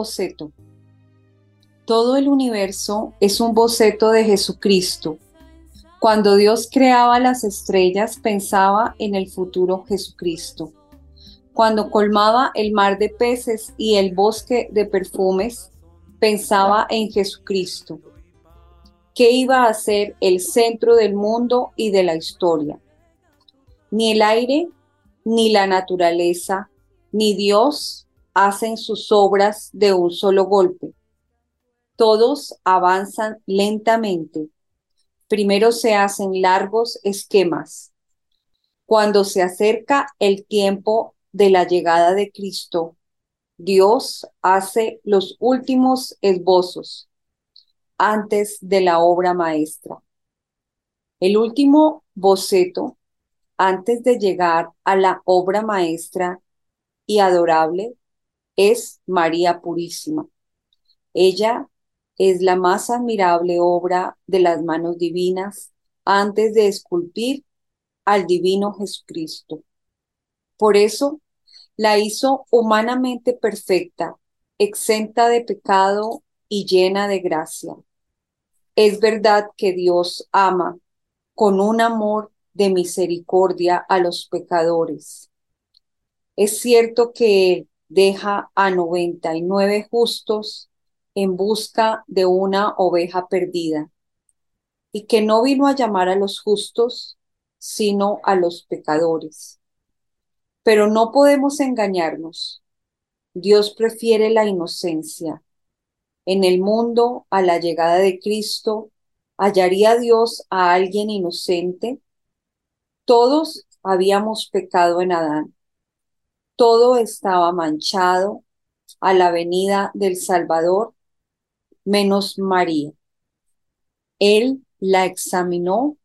boceto. Todo el universo es un boceto de Jesucristo. Cuando Dios creaba las estrellas pensaba en el futuro Jesucristo. Cuando colmaba el mar de peces y el bosque de perfumes, pensaba en Jesucristo, que iba a ser el centro del mundo y de la historia. Ni el aire, ni la naturaleza, ni Dios hacen sus obras de un solo golpe. Todos avanzan lentamente. Primero se hacen largos esquemas. Cuando se acerca el tiempo de la llegada de Cristo, Dios hace los últimos esbozos antes de la obra maestra. El último boceto antes de llegar a la obra maestra y adorable es María Purísima. Ella es la más admirable obra de las manos divinas antes de esculpir al divino Jesucristo. Por eso la hizo humanamente perfecta, exenta de pecado y llena de gracia. Es verdad que Dios ama con un amor de misericordia a los pecadores. Es cierto que deja a 99 justos en busca de una oveja perdida, y que no vino a llamar a los justos, sino a los pecadores. Pero no podemos engañarnos. Dios prefiere la inocencia. En el mundo, a la llegada de Cristo, ¿hallaría Dios a alguien inocente? Todos habíamos pecado en Adán todo estaba manchado a la venida del Salvador, menos María. Él la examinó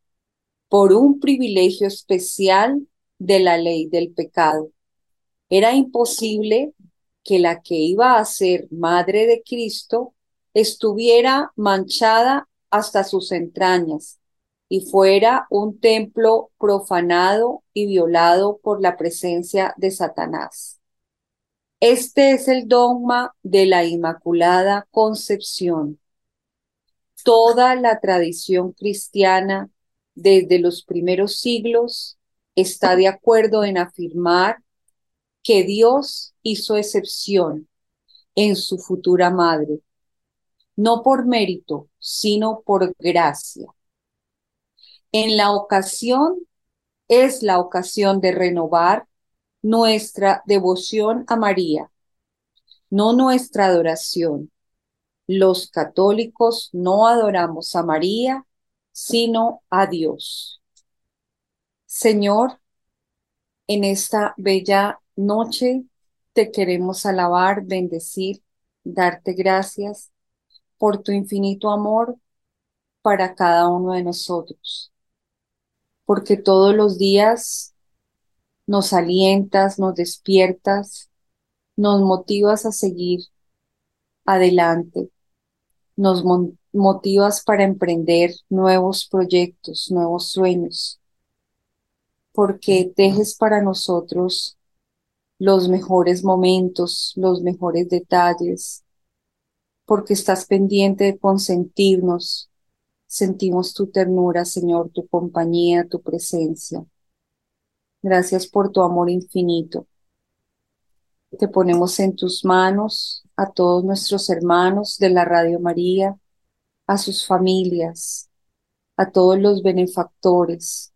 por un privilegio especial de la ley del pecado. Era imposible que la que iba a ser madre de Cristo estuviera manchada hasta sus entrañas y fuera un templo profanado y violado por la presencia de Satanás. Este es el dogma de la Inmaculada Concepción. Toda la tradición cristiana desde los primeros siglos está de acuerdo en afirmar que Dios hizo excepción en su futura madre, no por mérito, sino por gracia en la ocasión es la ocasión de renovar nuestra devoción a María, no nuestra adoración. Los católicos no adoramos a María, sino a Dios. Señor, en esta bella noche te queremos alabar, bendecir, darte gracias por tu infinito amor para cada uno de nosotros porque todos los días nos alientas, nos despiertas, nos motivas a seguir adelante. nos motivas para emprender nuevos proyectos, nuevos sueños, porque dejes para nosotros los mejores momentos, los mejores detalles, porque estás pendiente de consentirnos. Sentimos tu ternura, Señor, tu compañía, tu presencia. Gracias por tu amor infinito. Te ponemos en tus manos a todos nuestros hermanos de la Radio María, a sus familias, a todos los benefactores,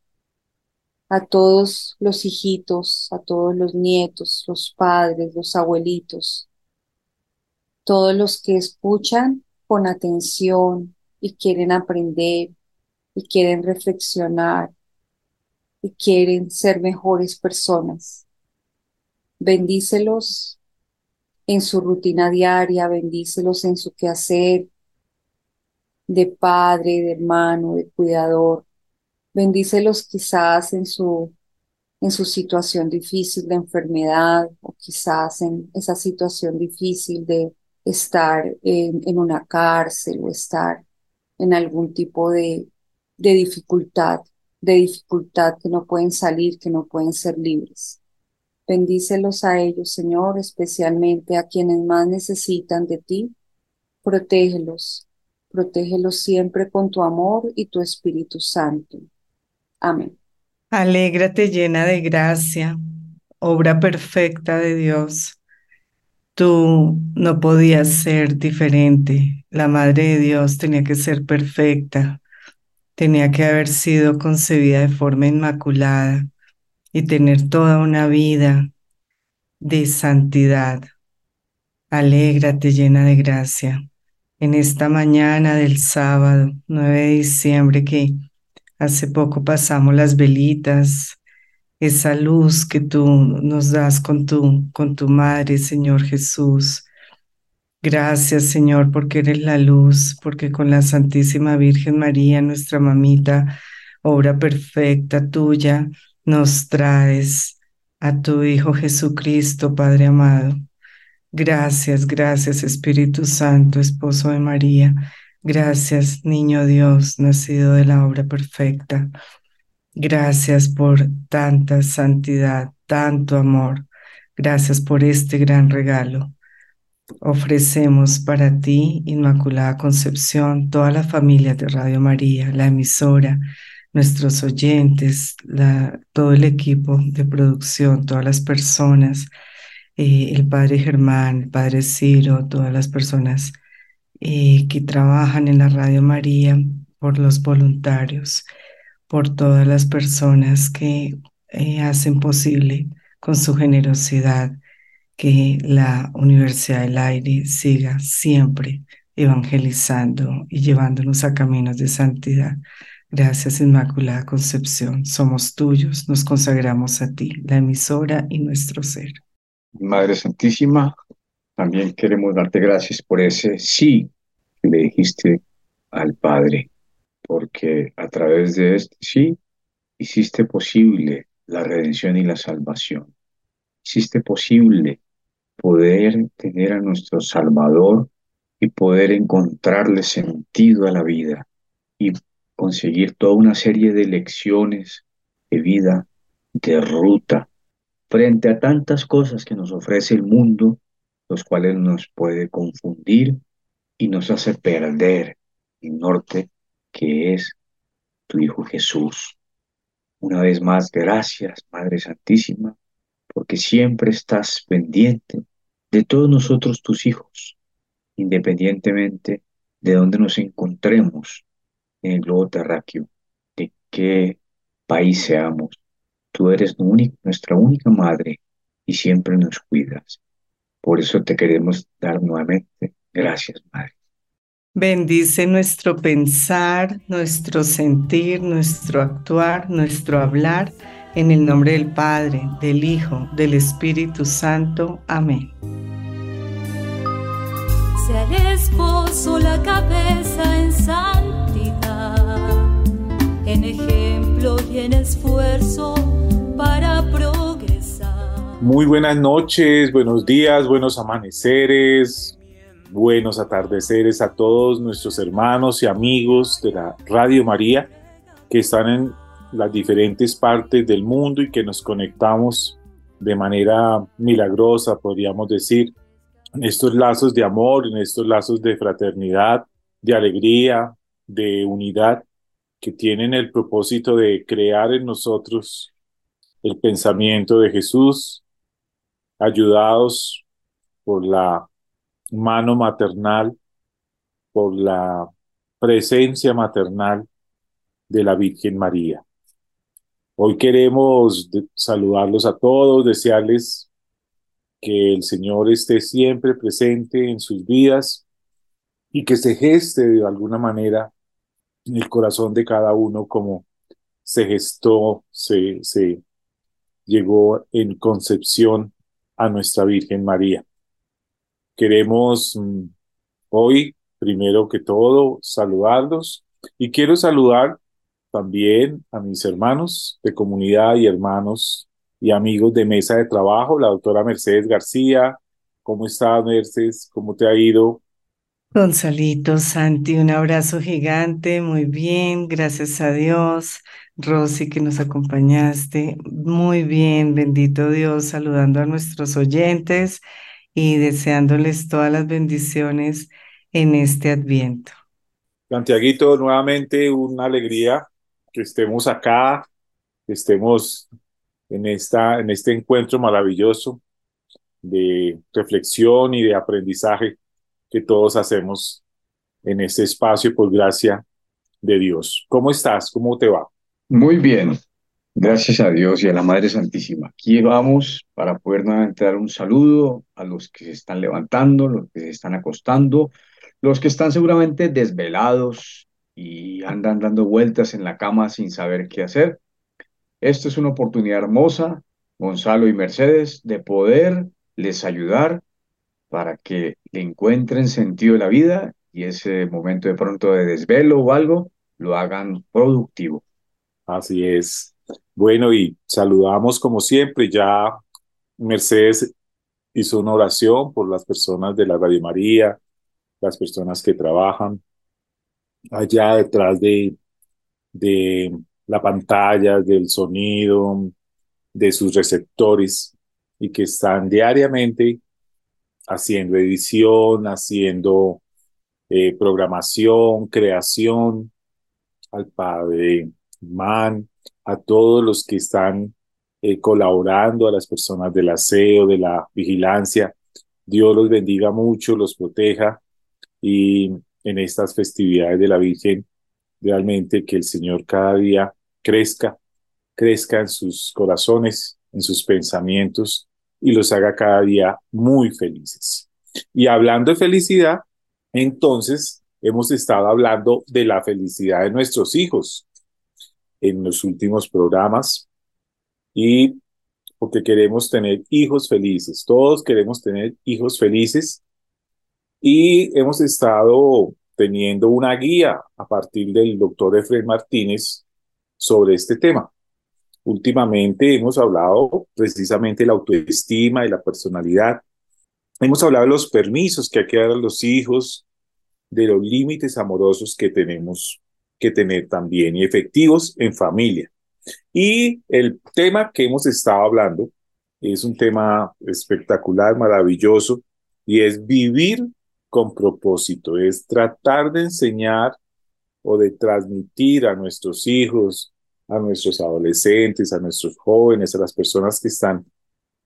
a todos los hijitos, a todos los nietos, los padres, los abuelitos, todos los que escuchan con atención y quieren aprender y quieren reflexionar y quieren ser mejores personas. Bendícelos en su rutina diaria, bendícelos en su quehacer de padre, de hermano, de cuidador. Bendícelos quizás en su, en su situación difícil de enfermedad o quizás en esa situación difícil de estar en, en una cárcel o estar en algún tipo de, de dificultad, de dificultad que no pueden salir, que no pueden ser libres. Bendícelos a ellos, Señor, especialmente a quienes más necesitan de ti. Protégelos, protégelos siempre con tu amor y tu Espíritu Santo. Amén. Alégrate llena de gracia, obra perfecta de Dios. Tú no podías ser diferente. La Madre de Dios tenía que ser perfecta. Tenía que haber sido concebida de forma inmaculada y tener toda una vida de santidad. Alégrate llena de gracia. En esta mañana del sábado 9 de diciembre que hace poco pasamos las velitas, esa luz que tú nos das con tu, con tu Madre, Señor Jesús. Gracias, Señor, porque eres la luz, porque con la Santísima Virgen María, nuestra mamita, obra perfecta tuya, nos traes a tu Hijo Jesucristo, Padre amado. Gracias, gracias Espíritu Santo, esposo de María. Gracias, Niño Dios, nacido de la obra perfecta. Gracias por tanta santidad, tanto amor. Gracias por este gran regalo. Ofrecemos para ti, Inmaculada Concepción, toda la familia de Radio María, la emisora, nuestros oyentes, todo el equipo de producción, todas las personas, eh, el padre Germán, el padre Ciro, todas las personas eh, que trabajan en la Radio María, por los voluntarios, por todas las personas que eh, hacen posible con su generosidad que la Universidad del Aire siga siempre evangelizando y llevándonos a caminos de santidad. Gracias, Inmaculada Concepción. Somos tuyos, nos consagramos a ti, la emisora y nuestro ser. Madre Santísima, también queremos darte gracias por ese sí que le dijiste al Padre, porque a través de este sí hiciste posible la redención y la salvación. Hiciste posible poder tener a nuestro Salvador y poder encontrarle sentido a la vida y conseguir toda una serie de lecciones de vida, de ruta, frente a tantas cosas que nos ofrece el mundo, los cuales nos puede confundir y nos hace perder el norte que es tu Hijo Jesús. Una vez más, gracias, Madre Santísima, porque siempre estás pendiente de todos nosotros tus hijos, independientemente de donde nos encontremos en el globo terráqueo, de qué país seamos. Tú eres nuestra única madre y siempre nos cuidas. Por eso te queremos dar nuevamente gracias, Madre. Bendice nuestro pensar, nuestro sentir, nuestro actuar, nuestro hablar, en el nombre del Padre, del Hijo, del Espíritu Santo. Amén. Sea el esposo la cabeza en en ejemplo y en esfuerzo para progresar. Muy buenas noches, buenos días, buenos amaneceres, buenos atardeceres a todos nuestros hermanos y amigos de la Radio María que están en las diferentes partes del mundo y que nos conectamos de manera milagrosa, podríamos decir, en estos lazos de amor, en estos lazos de fraternidad, de alegría, de unidad, que tienen el propósito de crear en nosotros el pensamiento de Jesús, ayudados por la mano maternal, por la presencia maternal de la Virgen María. Hoy queremos saludarlos a todos, desearles que el Señor esté siempre presente en sus vidas y que se geste de alguna manera en el corazón de cada uno como se gestó, se, se llegó en concepción a nuestra Virgen María. Queremos mm, hoy, primero que todo, saludarlos y quiero saludar también a mis hermanos de comunidad y hermanos y amigos de mesa de trabajo, la doctora Mercedes García. ¿Cómo estás, Mercedes? ¿Cómo te ha ido? Gonzalito, Santi, un abrazo gigante, muy bien, gracias a Dios. Rosy, que nos acompañaste, muy bien, bendito Dios, saludando a nuestros oyentes y deseándoles todas las bendiciones en este adviento. Santiaguito, nuevamente una alegría que estemos acá, que estemos en, esta, en este encuentro maravilloso de reflexión y de aprendizaje que todos hacemos en este espacio por gracia de Dios. ¿Cómo estás? ¿Cómo te va? Muy bien, gracias a Dios y a la Madre Santísima. Aquí vamos para poder nuevamente dar un saludo a los que se están levantando, los que se están acostando, los que están seguramente desvelados, y andan dando vueltas en la cama sin saber qué hacer. Esto es una oportunidad hermosa, Gonzalo y Mercedes, de poder les ayudar para que le encuentren sentido de la vida y ese momento de pronto de desvelo o algo lo hagan productivo. Así es. Bueno, y saludamos como siempre, ya Mercedes hizo una oración por las personas de la Radio María, las personas que trabajan allá detrás de, de la pantalla, del sonido, de sus receptores y que están diariamente haciendo edición, haciendo eh, programación, creación, al padre Man, a todos los que están eh, colaborando, a las personas del aseo, de la vigilancia. Dios los bendiga mucho, los proteja y en estas festividades de la Virgen, realmente que el Señor cada día crezca, crezca en sus corazones, en sus pensamientos y los haga cada día muy felices. Y hablando de felicidad, entonces hemos estado hablando de la felicidad de nuestros hijos en los últimos programas y porque queremos tener hijos felices, todos queremos tener hijos felices y hemos estado teniendo una guía a partir del doctor Efraín Martínez sobre este tema. Últimamente hemos hablado precisamente de la autoestima y la personalidad. Hemos hablado de los permisos que hay que a los hijos, de los límites amorosos que tenemos que tener también y efectivos en familia. Y el tema que hemos estado hablando es un tema espectacular, maravilloso, y es vivir con propósito, es tratar de enseñar o de transmitir a nuestros hijos, a nuestros adolescentes, a nuestros jóvenes, a las personas que están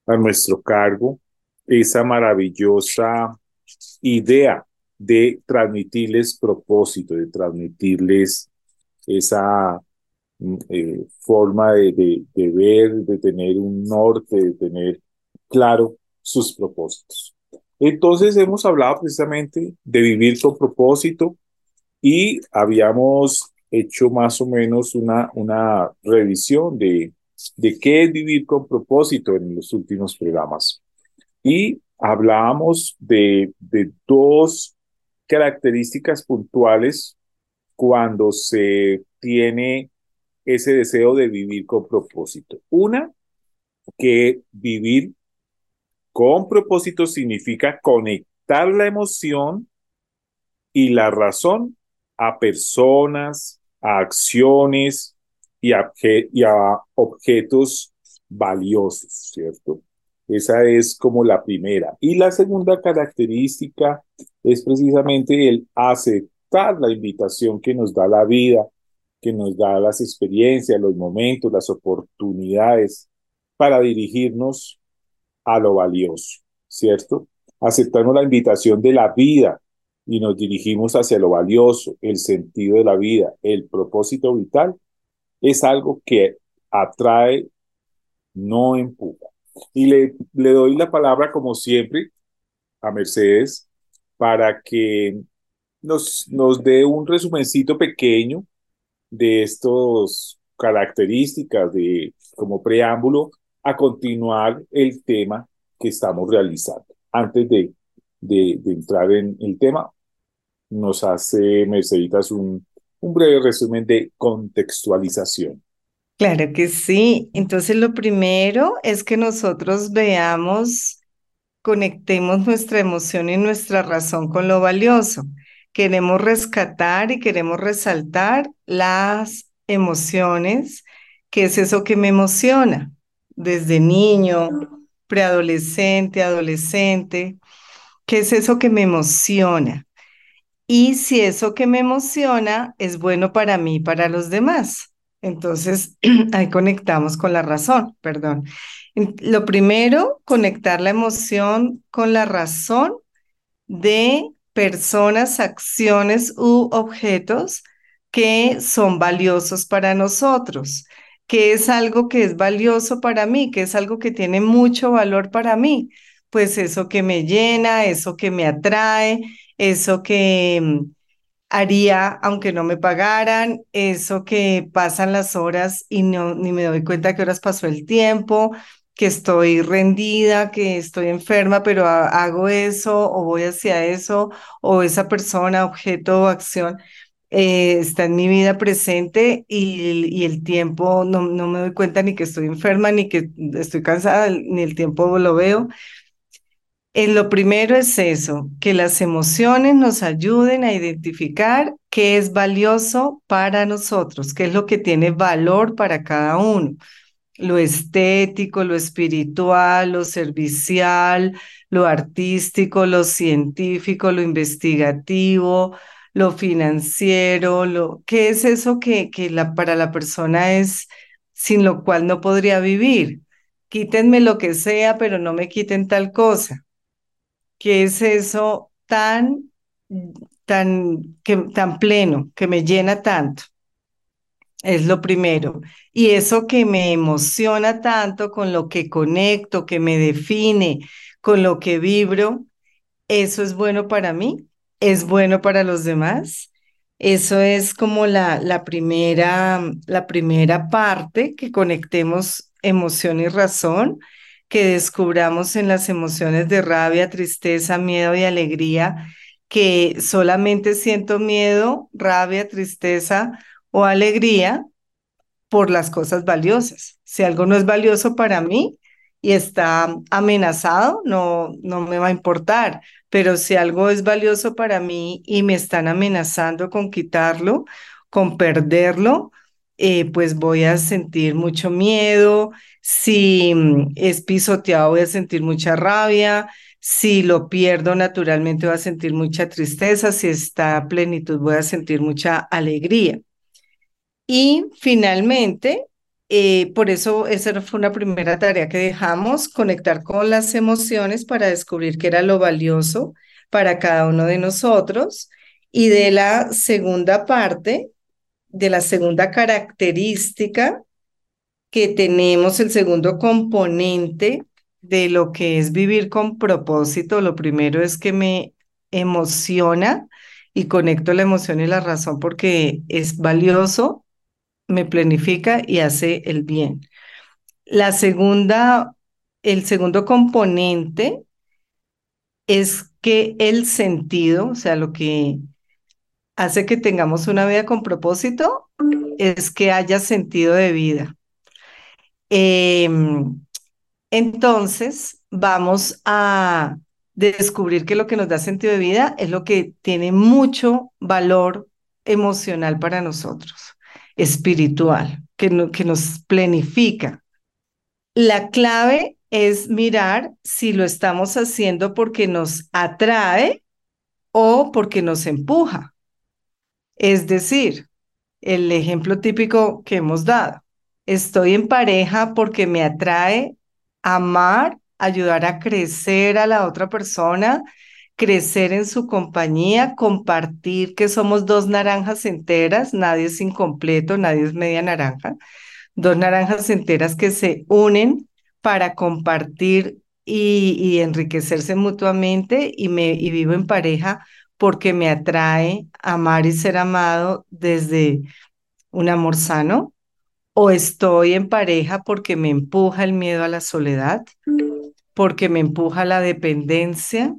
a nuestro cargo, esa maravillosa idea de transmitirles propósito, de transmitirles esa mm, eh, forma de, de ver, de tener un norte, de tener claro sus propósitos. Entonces hemos hablado precisamente de vivir con propósito y habíamos hecho más o menos una, una revisión de, de qué es vivir con propósito en los últimos programas. Y hablábamos de, de dos características puntuales cuando se tiene ese deseo de vivir con propósito. Una, que vivir con propósito significa conectar la emoción y la razón a personas, a acciones y a, y a objetos valiosos, ¿cierto? Esa es como la primera. Y la segunda característica es precisamente el aceptar la invitación que nos da la vida, que nos da las experiencias, los momentos, las oportunidades para dirigirnos a lo valioso, ¿cierto? Aceptamos la invitación de la vida y nos dirigimos hacia lo valioso, el sentido de la vida, el propósito vital, es algo que atrae, no empuja. Y le, le doy la palabra, como siempre, a Mercedes para que nos, nos dé un resumencito pequeño de estas características de, como preámbulo a continuar el tema que estamos realizando. Antes de, de, entrar en el tema, nos hace Merceditas un, un breve resumen de contextualización. Claro que sí. Entonces, lo primero es que nosotros veamos, conectemos nuestra emoción y nuestra razón con lo valioso. Queremos rescatar y queremos resaltar las emociones, que es eso que me emociona desde niño, preadolescente, adolescente. ¿Qué es eso que me emociona? Y si eso que me emociona es bueno para mí y para los demás. Entonces, ahí conectamos con la razón, perdón. Lo primero, conectar la emoción con la razón de personas, acciones u objetos que son valiosos para nosotros, que es algo que es valioso para mí, que es algo que tiene mucho valor para mí. Pues eso que me llena, eso que me atrae, eso que mm, haría aunque no me pagaran, eso que pasan las horas y no, ni me doy cuenta que horas pasó el tiempo, que estoy rendida, que estoy enferma, pero hago eso o voy hacia eso, o esa persona, objeto o acción eh, está en mi vida presente y, y el tiempo no, no me doy cuenta ni que estoy enferma, ni que estoy cansada, ni el tiempo lo veo. Eh, lo primero es eso, que las emociones nos ayuden a identificar qué es valioso para nosotros, qué es lo que tiene valor para cada uno. Lo estético, lo espiritual, lo servicial, lo artístico, lo científico, lo investigativo, lo financiero, lo, ¿qué es eso que, que la, para la persona es sin lo cual no podría vivir? Quítenme lo que sea, pero no me quiten tal cosa. ¿Qué es eso tan, tan, que, tan pleno, que me llena tanto? Es lo primero. Y eso que me emociona tanto, con lo que conecto, que me define, con lo que vibro, eso es bueno para mí, es bueno para los demás. Eso es como la, la, primera, la primera parte, que conectemos emoción y razón que descubramos en las emociones de rabia, tristeza, miedo y alegría, que solamente siento miedo, rabia, tristeza o alegría por las cosas valiosas. Si algo no es valioso para mí y está amenazado, no, no me va a importar. Pero si algo es valioso para mí y me están amenazando con quitarlo, con perderlo, eh, pues voy a sentir mucho miedo, si mm, es pisoteado voy a sentir mucha rabia, si lo pierdo naturalmente voy a sentir mucha tristeza, si está plenitud voy a sentir mucha alegría. Y finalmente, eh, por eso esa fue una primera tarea que dejamos, conectar con las emociones para descubrir qué era lo valioso para cada uno de nosotros. Y de la segunda parte, de la segunda característica que tenemos, el segundo componente de lo que es vivir con propósito. Lo primero es que me emociona y conecto la emoción y la razón porque es valioso, me planifica y hace el bien. La segunda, el segundo componente es que el sentido, o sea, lo que hace que tengamos una vida con propósito es que haya sentido de vida. Em, entonces, vamos a descubrir que lo que nos da sentido de vida es lo que tiene mucho valor emocional para nosotros, espiritual, que, que nos plenifica. La clave es mirar si lo estamos haciendo porque nos atrae o porque nos empuja. Es decir, el ejemplo típico que hemos dado. Estoy en pareja porque me atrae amar, ayudar a crecer a la otra persona, crecer en su compañía, compartir que somos dos naranjas enteras, nadie es incompleto, nadie es media naranja, dos naranjas enteras que se unen para compartir y, enriquecerse mutuamente y, me, y vivo en pareja porque me atrae amar y ser amado desde un amor sano, o estoy en pareja porque me empuja el miedo a la soledad, porque me empuja la dependencia.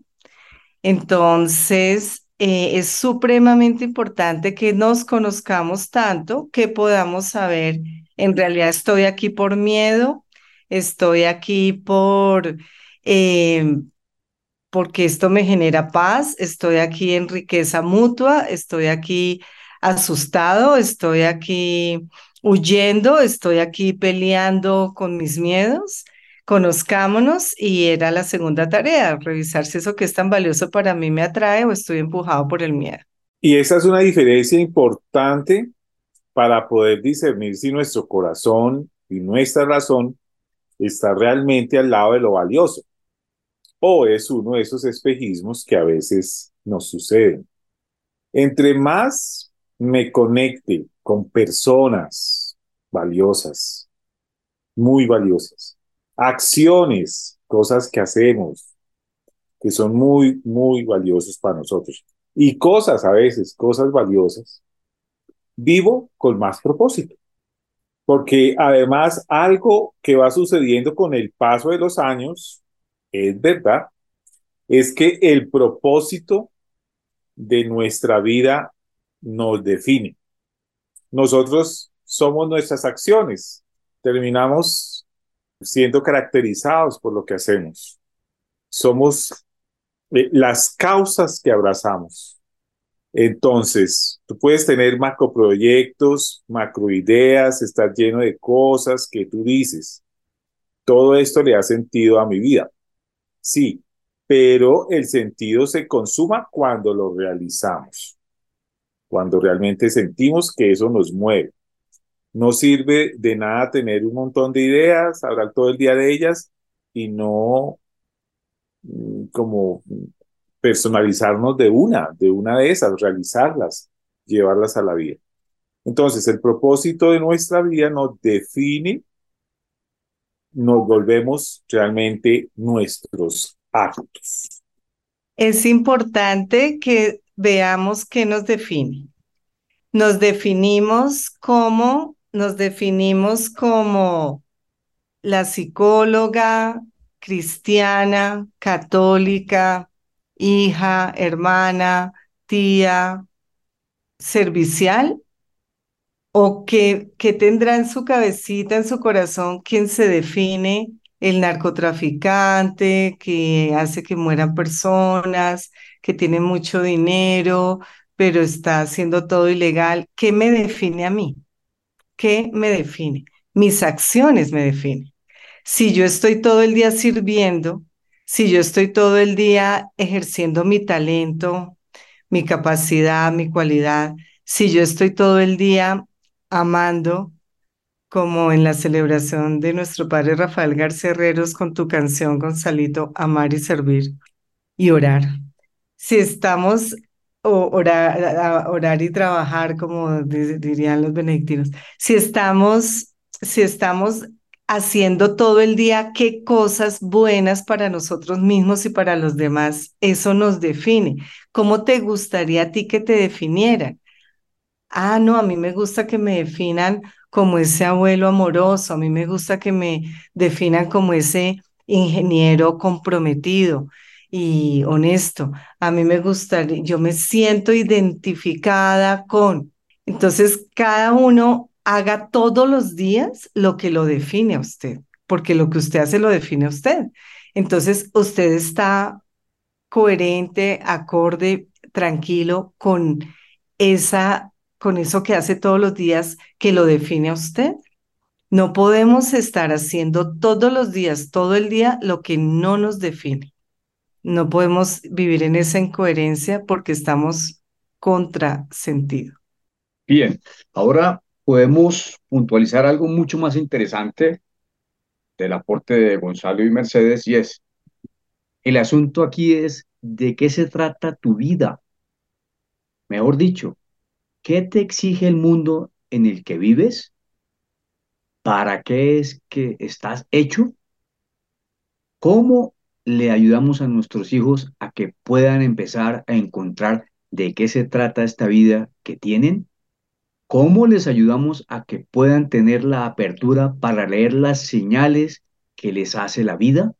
Entonces, eh, es supremamente importante que nos conozcamos tanto que podamos saber, en realidad estoy aquí por miedo, estoy aquí por... Eh, porque esto me genera paz, estoy aquí en riqueza mutua, estoy aquí asustado, estoy aquí huyendo, estoy aquí peleando con mis miedos. Conozcámonos y era la segunda tarea, revisar si eso que es tan valioso para mí me atrae o estoy empujado por el miedo. Y esa es una diferencia importante para poder discernir si nuestro corazón y nuestra razón está realmente al lado de lo valioso o es uno de esos espejismos que a veces nos suceden. Entre más me conecte con personas valiosas, muy valiosas, acciones, cosas que hacemos, que son muy, muy valiosos para nosotros, y cosas a veces, cosas valiosas, vivo con más propósito. Porque además algo que va sucediendo con el paso de los años es verdad, es que el propósito de nuestra vida nos define. Nosotros somos nuestras acciones, terminamos siendo caracterizados por lo que hacemos. Somos eh, las causas que abrazamos. Entonces, tú puedes tener macroproyectos, macroideas, estar lleno de cosas que tú dices. Todo esto le ha sentido a mi vida sí, pero el sentido se consuma cuando lo realizamos, cuando realmente sentimos que eso nos mueve. No sirve de nada tener un montón de ideas, hablar todo el día de ellas y no mm, como personalizarnos de una, de una de esas, realizarlas, llevarlas a la vida. Entonces, el propósito de nuestra vida nos define nos volvemos realmente nuestros actos. Es importante que veamos qué nos define. Nos definimos como, nos definimos como la psicóloga cristiana, católica, hija, hermana, tía, servicial o qué, tendrá en su cabecita, en su corazón, quien se define el narcotraficante que hace que mueran personas, que tiene mucho dinero, pero está haciendo todo ilegal. ¿Qué me define a mí? ¿Qué me define? Mis acciones me definen. Si yo estoy todo el día sirviendo, si yo estoy todo el día ejerciendo mi talento, mi capacidad, mi cualidad, si yo estoy todo el día amando, como en la celebración de nuestro padre Rafael García Herreros con tu canción, Gonzalito, Amar y Servir y Orar. Si estamos, o orar, y trabajar, como dirían los benedictinos, si estamos, si estamos haciendo todo el día qué cosas buenas para nosotros mismos y para los demás, eso nos define. ¿Cómo te gustaría a ti que te definieran? Ah, no, a mí me gusta que me definan como ese abuelo amoroso, a mí me gusta que me definan como ese ingeniero comprometido y honesto. A mí me gusta, yo me siento identificada con. Entonces, cada uno haga todos los días lo que lo define a usted, porque lo que usted hace lo define a usted. Entonces, usted está coherente, acorde, tranquilo con esa, con eso que hace todos los días que lo define a usted? No podemos estar haciendo todos los días, todo el día, lo que no nos define. No podemos vivir en esa incoherencia porque estamos contra sentido. Bien, ahora podemos puntualizar algo mucho más interesante del aporte de Gonzalo y Mercedes y es, el asunto aquí es de qué se trata tu vida. Mejor dicho, ¿qué te exige el mundo en el que vives? ¿Para qué es que estás hecho? ¿Cómo le ayudamos a nuestros hijos a que puedan empezar a encontrar de qué se trata esta vida que tienen? ¿Cómo les ayudamos a que puedan tener la apertura para leer las señales que les hace la vida?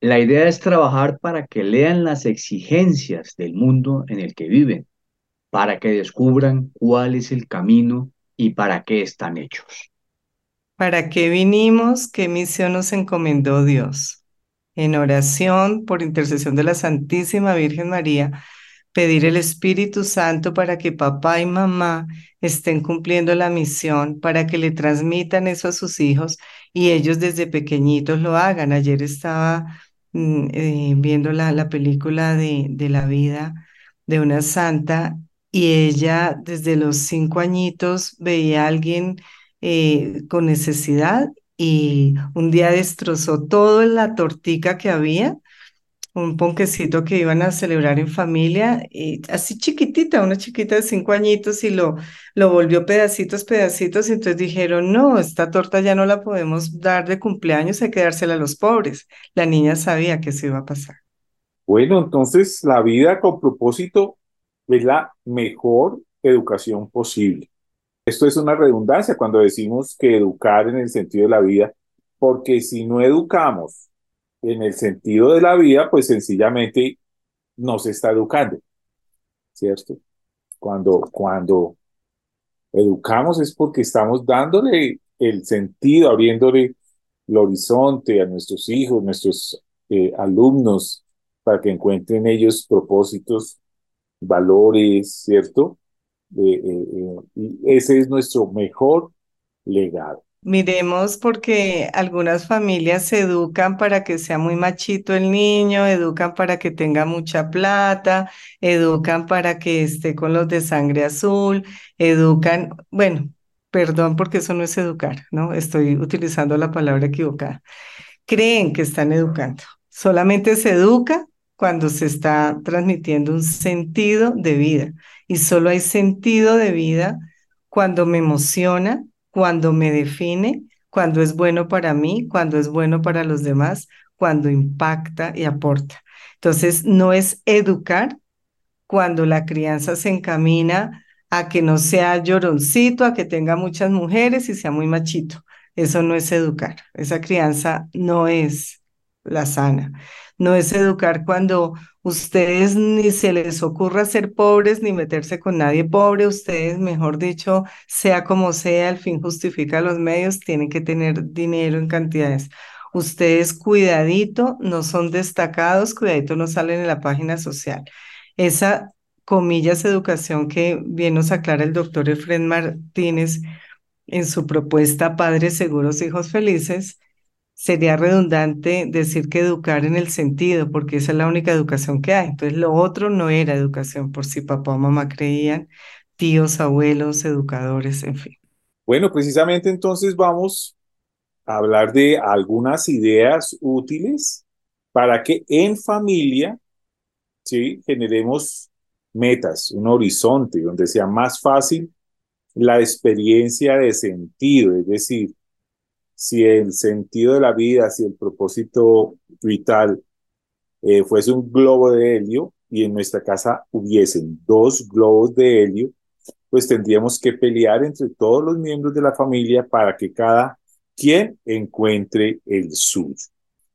La idea es trabajar para que lean las exigencias del mundo en el que viven, para que descubran cuál es el camino y para qué están hechos. ¿Para qué vinimos? ¿Qué misión nos encomendó Dios? En oración, por intercesión de la Santísima Virgen María, pedir el Espíritu Santo para que papá y mamá estén cumpliendo la misión, para que le transmitan eso a sus hijos y ellos desde pequeñitos lo hagan. Ayer estaba mm, eh, viendo la, la película de, de la vida de una santa y ella desde los cinco añitos veía a alguien eh, con necesidad y un día destrozó toda la tortica que había un ponquecito que iban a celebrar en familia, y así chiquitita, una chiquita de cinco añitos, y lo, lo volvió pedacitos, pedacitos, y entonces dijeron, no, esta torta ya no la podemos dar de cumpleaños, hay que dársela a los pobres. La niña sabía que eso iba a pasar. Bueno, entonces la vida con propósito es la mejor educación posible. Esto es una redundancia cuando decimos que educar en el sentido de la vida, porque si no educamos en el sentido de la vida, pues sencillamente no se está educando, ¿cierto? Cuando, cuando educamos es porque estamos dándole el sentido, abriéndole el horizonte a nuestros hijos, nuestros eh, alumnos, para que encuentren ellos propósitos, valores, ¿cierto? Eh, eh, y ese es nuestro mejor legado. Miremos porque algunas familias se educan para que sea muy machito el niño, educan para que tenga mucha plata, educan para que esté con los de sangre azul, educan, bueno, perdón porque eso no es educar, ¿no? Estoy utilizando la palabra equivocada. Creen que están educando. Solamente se educa cuando se está transmitiendo un sentido de vida. Y solo hay sentido de vida cuando me emociona, cuando me define, cuando es bueno para mí, cuando es bueno para los demás, cuando impacta y aporta. Entonces, no es educar cuando la crianza se encamina a que no sea lloroncito, a que tenga muchas mujeres y sea muy machito. Eso no es educar. Esa crianza no es la sana. No es educar cuando ustedes ni se les ocurra ser pobres ni meterse con nadie pobre. Ustedes, mejor dicho, sea como sea, el fin justifica los medios, tienen que tener dinero en cantidades. Ustedes, cuidadito, no son destacados, cuidadito, no salen en la página social. Esa, comillas, educación que bien nos aclara el doctor Efren Martínez en su propuesta Padres Seguros, Hijos Felices, sería redundante decir que educar en el sentido, porque esa es la única educación que hay. Entonces, lo otro no era educación por si papá o mamá creían, tíos, abuelos, educadores, en fin. Bueno, precisamente entonces vamos a hablar de algunas ideas útiles para que en familia ¿sí? generemos metas, un horizonte donde sea más fácil la experiencia de sentido, es decir, si el sentido de la vida, si el propósito vital eh, fuese un globo de helio y en nuestra casa hubiesen dos globos de helio, pues tendríamos que pelear entre todos los miembros de la familia para que cada quien encuentre el suyo.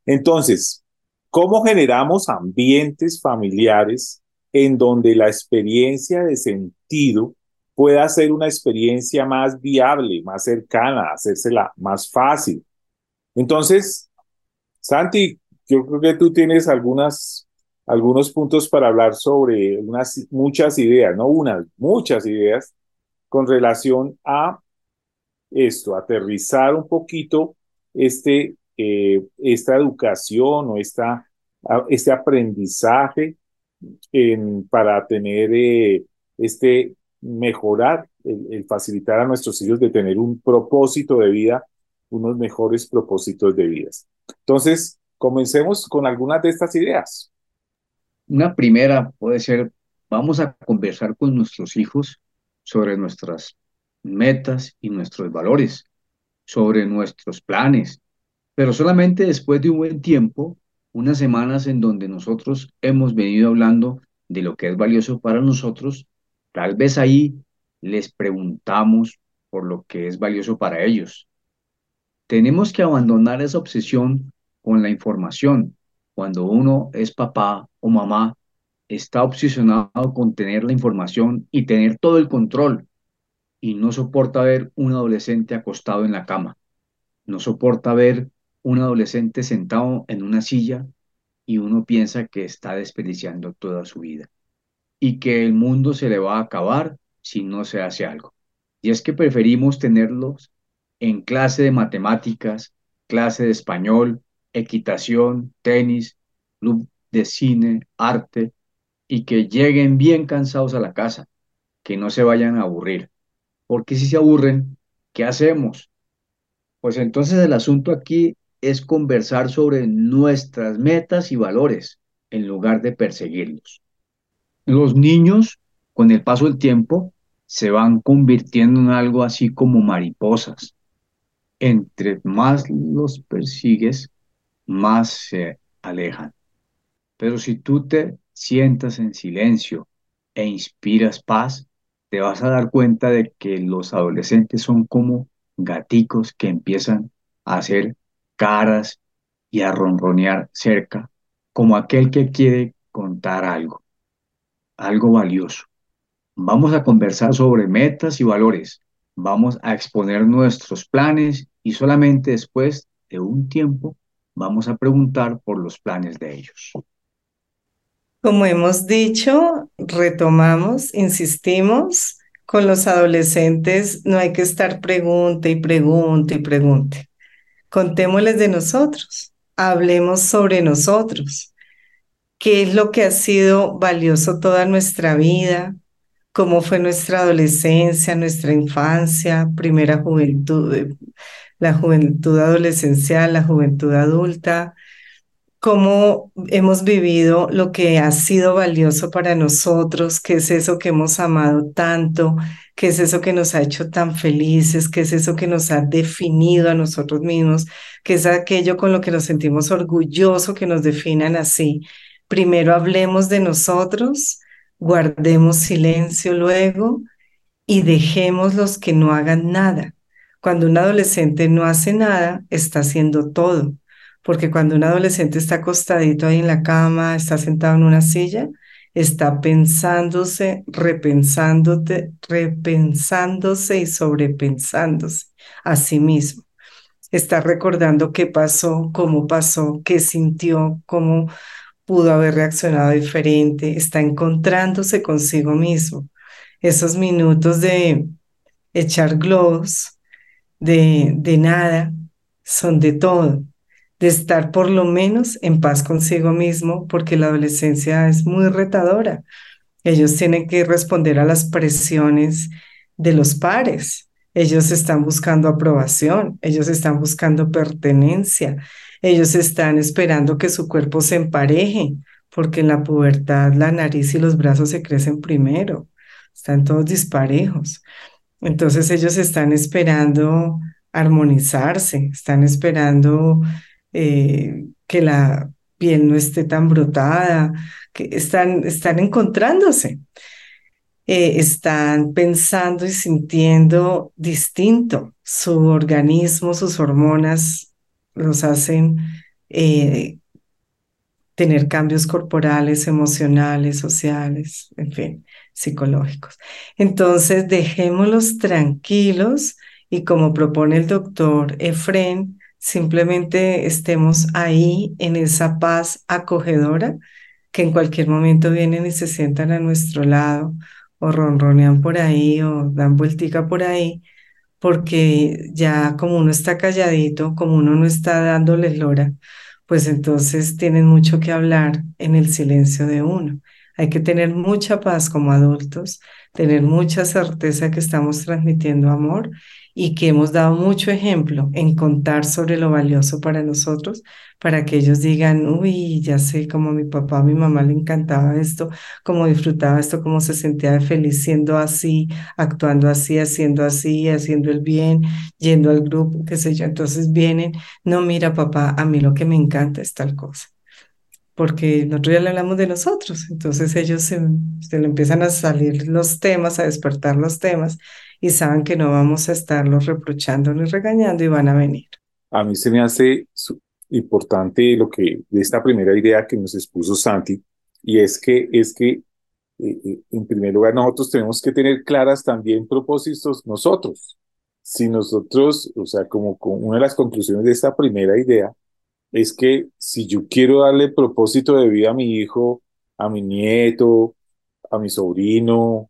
Entonces, ¿cómo generamos ambientes familiares en donde la experiencia de sentido pueda ser una experiencia más viable, más cercana, hacérsela más fácil. Entonces, Santi, yo creo que tú tienes algunos puntos para hablar sobre unas muchas ideas, no unas, muchas ideas con relación a esto, aterrizar un poquito este, eh, esta educación o esta, este aprendizaje en, para tener eh, este mejorar, el, facilitar a nuestros hijos de tener un propósito de vida, unos mejores propósitos de vida. Entonces, comencemos con algunas de estas ideas. Una primera puede ser, vamos a conversar con nuestros hijos sobre nuestras metas y nuestros valores, sobre nuestros planes, pero solamente después de un buen tiempo, unas semanas en donde nosotros hemos venido hablando de lo que es valioso para nosotros, tal vez ahí les preguntamos por lo que es valioso para ellos. Tenemos que abandonar esa obsesión con la información. Cuando uno es papá o mamá, está obsesionado con tener la información y tener todo el control y no soporta ver un adolescente acostado en la cama. No soporta ver un adolescente sentado en una silla y uno piensa que está desperdiciando toda su vida y que el mundo se le va a acabar si no se hace algo. Y es que preferimos tenerlos en clase de matemáticas, clase de español, equitación, tenis, club de cine, arte, y que lleguen bien cansados a la casa, que no se vayan a aburrir. Porque si se aburren, ¿qué hacemos? Pues entonces el asunto aquí es conversar sobre nuestras metas y valores en lugar de perseguirlos. Los niños, con el paso del tiempo, se van convirtiendo en algo así como mariposas. Entre más los persigues, más se alejan. Pero si tú te sientas en silencio e inspiras paz, te vas a dar cuenta de que los adolescentes son como gaticos que empiezan a hacer caras y a ronronear cerca, como aquel que quiere contar algo, algo valioso. Vamos a conversar sobre metas y valores, vamos a exponer nuestros planes y solamente después de un tiempo vamos a preguntar por los planes de ellos. Como hemos dicho, retomamos, insistimos, con los adolescentes no hay que estar pregunte y pregunte y pregunte. Contémosles de nosotros, hablemos sobre nosotros, qué es lo que ha sido valioso toda nuestra vida, cómo fue nuestra adolescencia, nuestra infancia, primera juventud, la juventud adolescencial, la juventud adulta, cómo hemos vivido lo que ha sido valioso para nosotros, qué es eso que hemos amado tanto, qué es eso que nos ha hecho tan felices, qué es eso que nos ha definido a nosotros mismos, qué es aquello con lo que nos sentimos orgullosos que nos definan así. Primero hablemos de nosotros, guardemos silencio luego y dejemos los que no hagan nada. Cuando un adolescente no hace nada, está haciendo todo porque cuando un adolescente está acostadito ahí en la cama, está sentado en una silla, está pensándose, repensándote, repensándose y sobrepensándose a sí mismo. Está recordando qué pasó, cómo pasó, qué sintió, cómo pudo haber reaccionado diferente, está encontrándose consigo mismo. Esos minutos de echar globos, de, de nada, son de todo de estar por lo menos en paz consigo mismo, porque la adolescencia es muy retadora. Ellos tienen que responder a las presiones de los pares. Ellos están buscando aprobación, ellos están buscando pertenencia, ellos están esperando que su cuerpo se empareje, porque en la pubertad la nariz y los brazos se crecen primero, están todos disparejos. Entonces ellos están esperando armonizarse, están esperando eh, que la piel no esté tan brotada, que están, están encontrándose, eh, están pensando y sintiendo distinto. Su organismo, sus hormonas los hacen eh, tener cambios corporales, emocionales, sociales, en fin, psicológicos. Entonces, dejémoslos tranquilos y como propone el doctor Efren, simplemente estemos ahí en esa paz acogedora que en cualquier momento vienen y se sientan a nuestro lado o ronronean por ahí o dan vueltica por ahí, porque ya como uno está calladito, como uno no está dándoles lora, pues entonces tienen mucho que hablar en el silencio de uno. Hay que tener mucha paz como adultos, tener mucha certeza que estamos transmitiendo amor y que hemos dado mucho ejemplo en contar sobre lo valioso para nosotros, para que ellos digan, uy, ya sé cómo mi papá, mi mamá le encantaba esto, cómo disfrutaba esto, cómo se sentía feliz siendo así, actuando así, haciendo así, haciendo el bien, yendo al grupo, qué sé yo. Entonces vienen, no, mira papá, a mí lo que me encanta es tal cosa porque nosotros ya le hablamos de nosotros, entonces ellos se, se, le empiezan a salir los temas, a despertar los temas, y saben que no vamos a estarlos reprochando ni regañando y van a venir. A mí se me hace importante lo que esta primera idea que nos expuso Santi, y es que, es que eh, eh, en primer lugar nosotros tenemos que tener claras también propósitos nosotros. Si nosotros, o sea, como, como una de las conclusiones de esta primera idea, es que si yo quiero darle propósito de vida a mi hijo, a mi nieto, a mi sobrino,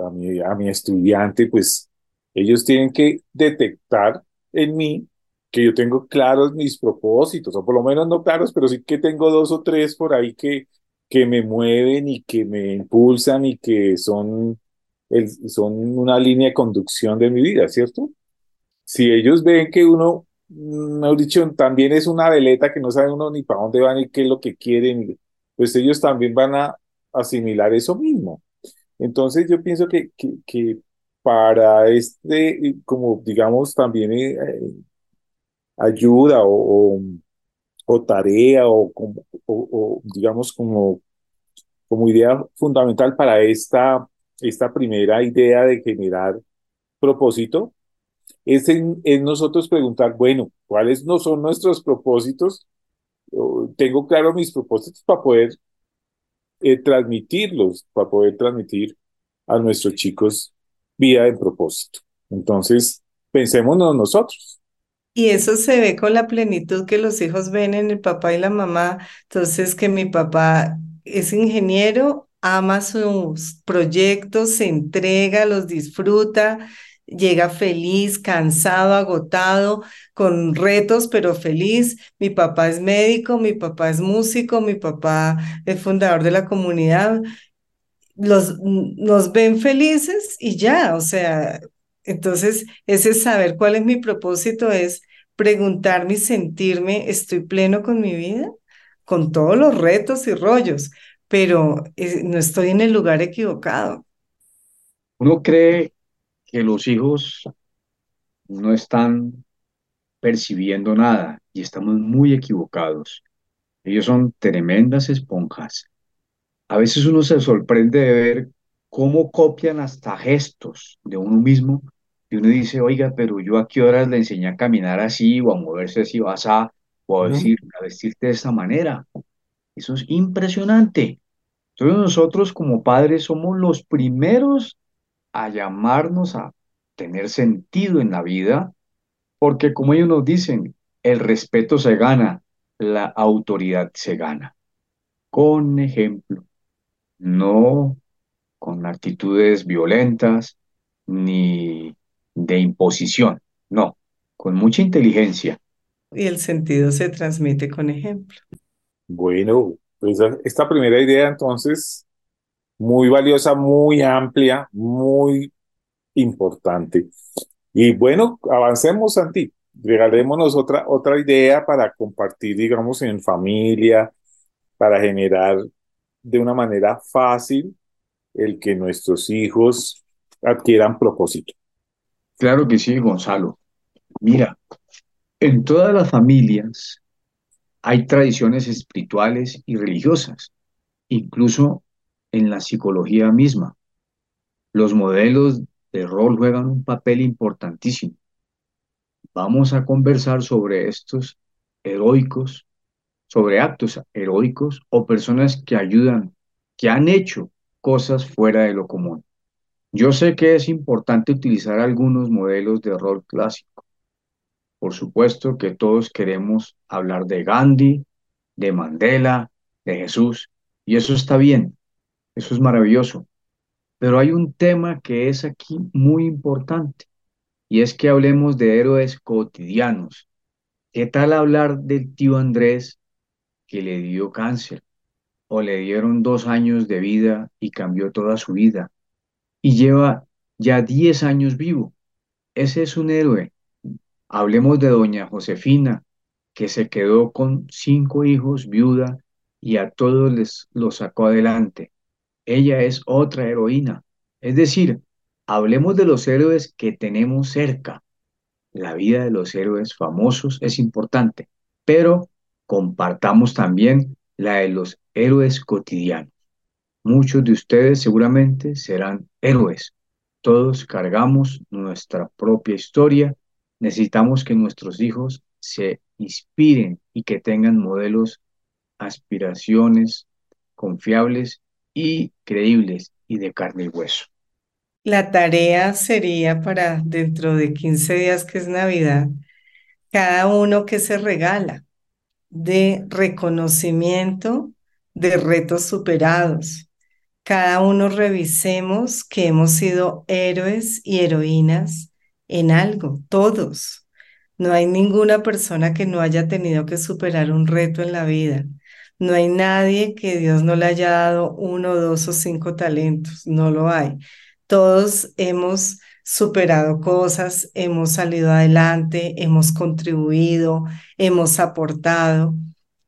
a mi, a mi estudiante, pues ellos tienen que detectar en mí que yo tengo claros mis propósitos, o por lo menos no claros, pero sí que tengo dos o tres por ahí que, que me mueven y que me impulsan y que son, el, son una línea de conducción de mi vida, ¿cierto? Si ellos ven que uno mejor dicho, también es una veleta que no sabe uno ni para dónde van ni qué es lo que quieren, pues ellos también van a asimilar eso mismo. Entonces yo pienso que, que, para este, como digamos, también eh, ayuda o, o, tarea o, digamos como, como idea fundamental para esta, esta primera idea de generar propósito, es en, nosotros preguntar, bueno, ¿cuáles no son nuestros propósitos? Tengo claro mis propósitos para poder eh, transmitirlos, para poder transmitir a nuestros chicos vida de propósito. Entonces, pensémonos nosotros. Y eso se ve con la plenitud que los hijos ven en el papá y la mamá. Entonces, que mi papá es ingeniero, ama sus proyectos, se entrega, los disfruta, llega feliz, cansado, agotado, con retos, pero feliz. Mi papá es médico, mi papá es músico, mi papá es fundador de la comunidad. Los, nos ven felices y ya, o sea, entonces ese saber cuál es mi propósito es preguntarme y sentirme, ¿estoy pleno con mi vida? Con todos los retos y rollos, pero eh, no estoy en el lugar equivocado. Uno cree que los hijos no están percibiendo nada y estamos muy equivocados. Ellos son tremendas esponjas. A veces uno se sorprende de ver cómo copian hasta gestos de uno mismo y uno dice, oiga, pero yo a qué horas le enseñé a caminar así o a moverse así o a, o a, decir, a vestirte de esta manera. Eso es impresionante. Entonces nosotros como padres somos los primeros a llamarnos a tener sentido en la vida, porque como ellos nos dicen, el respeto se gana, la autoridad se gana. Con ejemplo, no con actitudes violentas ni de imposición, no, con mucha inteligencia. Y el sentido se transmite con ejemplo. Bueno, pues esta primera idea entonces muy valiosa, muy amplia, muy importante. Y bueno, avancemos, Santi. Regalémonos otra, otra idea para compartir, digamos, en familia, para generar de una manera fácil el que nuestros hijos adquieran propósito. Claro que sí, Gonzalo. Mira, en todas las familias hay tradiciones espirituales y religiosas, incluso en la psicología misma. Los modelos de rol juegan un papel importantísimo. Vamos a conversar sobre estos heroicos, sobre actos heroicos o personas que ayudan, que han hecho cosas fuera de lo común. Yo sé que es importante utilizar algunos modelos de rol clásico. Por supuesto que todos queremos hablar de Gandhi, de Mandela, de Jesús, Y eso está bien, eso es maravilloso. Pero hay un tema que es aquí muy importante y es que hablemos de héroes cotidianos. ¿Qué tal hablar del tío Andrés que le dio cáncer o le dieron dos años de vida y cambió toda su vida y lleva ya diez años vivo? Ese es un héroe. Hablemos de doña Josefina, que se quedó con cinco hijos, viuda, y a todos les lo sacó adelante. Ella es otra heroína. Es decir, hablemos de los héroes que tenemos cerca. La vida de los héroes famosos es importante, pero compartamos también la de los héroes cotidianos. Muchos de ustedes seguramente serán héroes. Todos cargamos nuestra propia historia. Necesitamos que nuestros hijos se inspiren y que tengan modelos, aspiraciones confiables y creíbles y de carne y hueso. La tarea sería para dentro de 15 días que es Navidad, cada uno que se regala de reconocimiento de retos superados. Cada uno revisemos que hemos sido héroes y heroínas en algo, todos. No hay ninguna persona que no haya tenido que superar un reto en la vida. No hay nadie que Dios no le haya dado uno, dos o cinco talentos. No lo hay. Todos hemos superado cosas, hemos salido adelante, hemos contribuido, hemos aportado.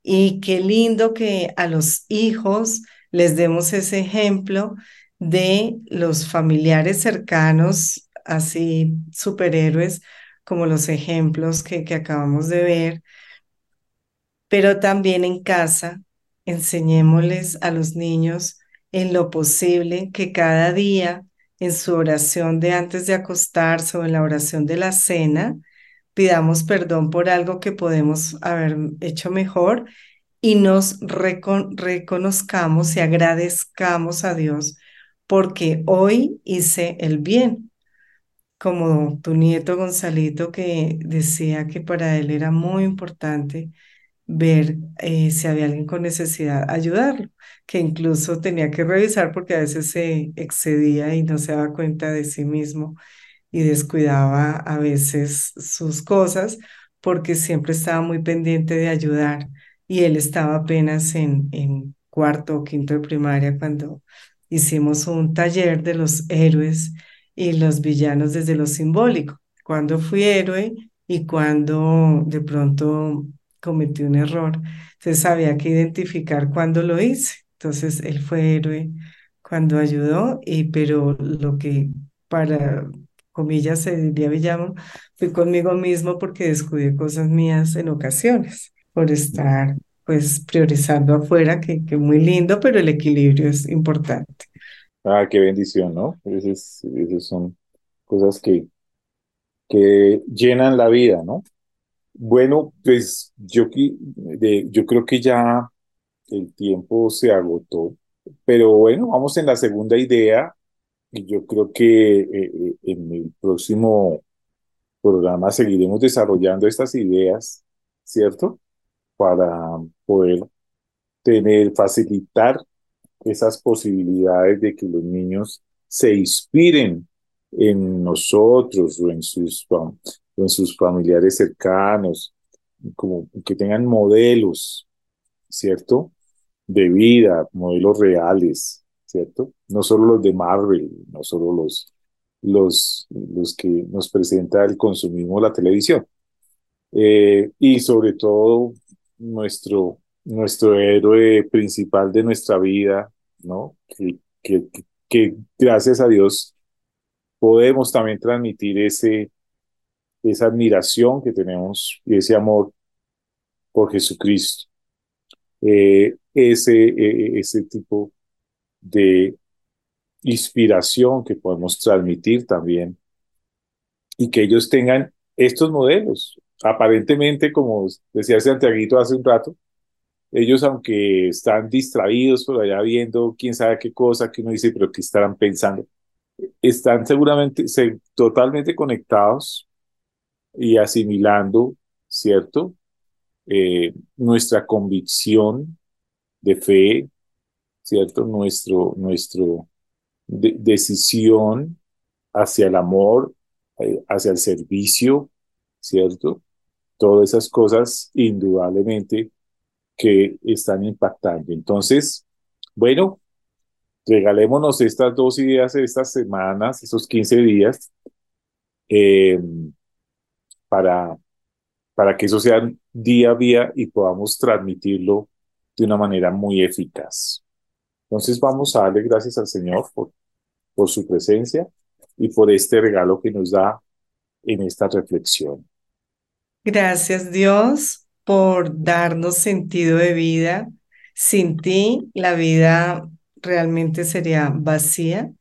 Y qué lindo que a los hijos les demos ese ejemplo de los familiares cercanos, así superhéroes, como los ejemplos que, que acabamos de ver, pero también en casa enseñémosles a los niños en lo posible que cada día en su oración de antes de acostarse o en la oración de la cena, pidamos perdón por algo que podemos haber hecho mejor y nos reconozcamos y agradezcamos a Dios porque hoy hice el bien. Como tu nieto Gonzalito que decía que para él era muy importante ver eh, si había alguien con necesidad, ayudarlo, que incluso tenía que revisar porque a veces se excedía y no se daba cuenta de sí mismo y descuidaba a veces sus cosas porque siempre estaba muy pendiente de ayudar y él estaba apenas en, en cuarto o quinto de primaria cuando hicimos un taller de los héroes y los villanos desde lo simbólico, cuando fui héroe y cuando de pronto cometí un error. Entonces había que identificar cuándo lo hice. Entonces él fue héroe cuando ayudó, y, pero lo que para comillas se diría Villamo, fui conmigo mismo porque descuidé cosas mías en ocasiones por estar pues priorizando afuera, que, que muy lindo, pero el equilibrio es importante. Ah, qué bendición, ¿no? Esas, esas son cosas que, que llenan la vida, ¿no? Bueno, pues yo, yo creo que ya el tiempo se agotó, pero bueno, vamos en la segunda idea y yo creo que eh, eh, en el próximo programa seguiremos desarrollando estas ideas, ¿cierto? Para poder tener, facilitar esas posibilidades de que los niños se inspiren en nosotros o en sus, en sus familiares cercanos, como que tengan modelos, ¿cierto? De vida, modelos reales, ¿cierto? No solo los de Marvel, no solo los, los, los que nos presenta el consumismo de la televisión. Eh, y sobre todo nuestro, nuestro héroe principal de nuestra vida, ¿no? Que, que, que gracias a Dios podemos también transmitir ese, esa admiración que tenemos y ese amor por Jesucristo. Eh, ese, eh, ese tipo de inspiración que podemos transmitir también y que ellos tengan estos modelos. Aparentemente, como decía Santiaguito hace un rato, ellos aunque están distraídos por allá viendo quién sabe qué cosa, que uno dice, pero qué estarán pensando, están seguramente totalmente conectados y asimilando, ¿cierto? Eh, nuestra convicción de fe ¿cierto? Nuestro, nuestro decisión hacia el amor, eh, hacia el servicio, ¿cierto? Todas esas cosas indudablemente que están impactando. Entonces, bueno, regalémonos estas dos ideas estas semanas, esos 15 días, eh, para, para que eso sea día a día y podamos transmitirlo de una manera muy eficaz. Entonces vamos a darle gracias al Señor por, por su presencia y por este regalo que nos da en esta reflexión. Gracias Dios por darnos sentido de vida. Sin ti la vida realmente sería vacía.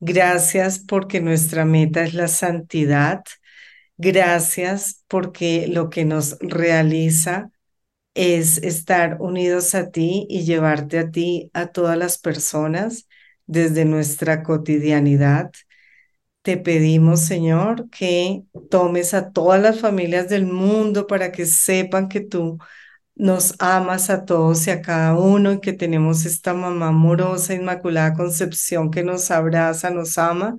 Gracias porque nuestra meta es la santidad. Gracias porque lo que nos realiza es estar unidos a ti y llevarte a ti a todas las personas desde nuestra cotidianidad. Te pedimos, Señor, que tomes a todas las familias del mundo para que sepan que tú nos amas a todos y a cada uno y que tenemos esta mamá amorosa, Inmaculada Concepción que nos abraza, nos ama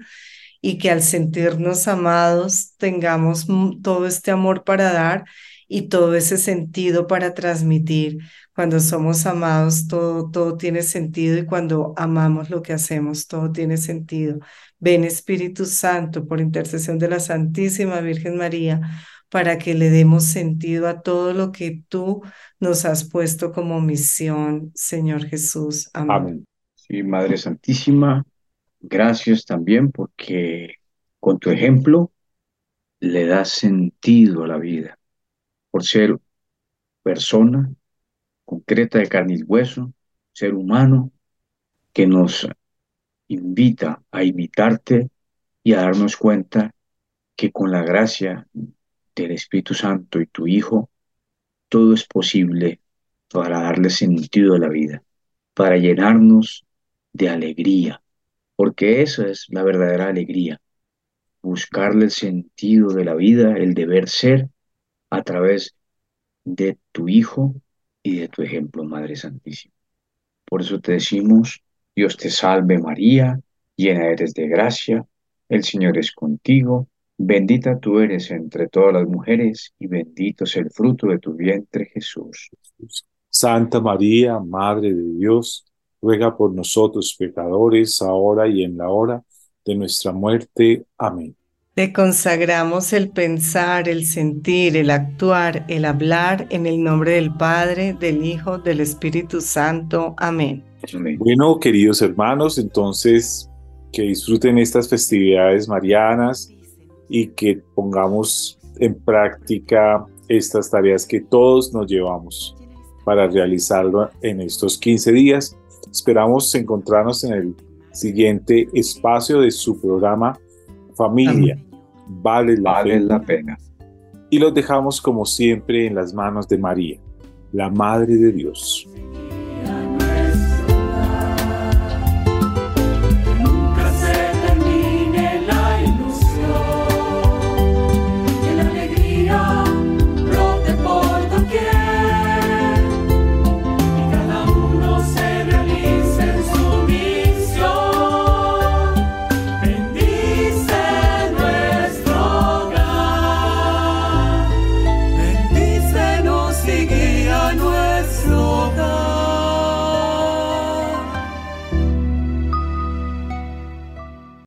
y que al sentirnos amados tengamos todo este amor para dar y todo ese sentido para transmitir. Cuando somos amados, todo, todo tiene sentido y cuando amamos lo que hacemos, todo tiene sentido. Ven Espíritu Santo por intercesión de la Santísima Virgen María para que le demos sentido a todo lo que tú nos has puesto como misión, Señor Jesús. Amén. Amén. Sí, Madre Santísima, gracias también porque con tu ejemplo le das sentido a la vida. Por ser persona concreta de carne y hueso, ser humano, que nos invita a imitarte y a darnos cuenta que con la gracia del Espíritu Santo y tu Hijo, todo es posible para darle sentido a la vida, para llenarnos de alegría, porque eso es la verdadera alegría, buscarle el sentido de la vida, el deber ser a través de tu Hijo y de tu ejemplo, Madre Santísima. Por eso te decimos, Dios te salve María, llena eres de gracia, el Señor es contigo, bendita tú eres entre todas las mujeres y bendito es el fruto de tu vientre Jesús. Santa María, Madre de Dios, ruega por nosotros pecadores, ahora y en la hora de nuestra muerte. Amén. Te consagramos el pensar, el sentir, el actuar, el hablar en el nombre del Padre, del Hijo, del Espíritu Santo. Amén. Bueno, queridos hermanos, entonces que disfruten estas festividades marianas y que pongamos en práctica estas tareas que todos nos llevamos para realizarlo en estos 15 días. Esperamos encontrarnos en el siguiente espacio de su programa Familia vale la, pena. Y los dejamos como siempre en las manos de María, la Madre de Dios.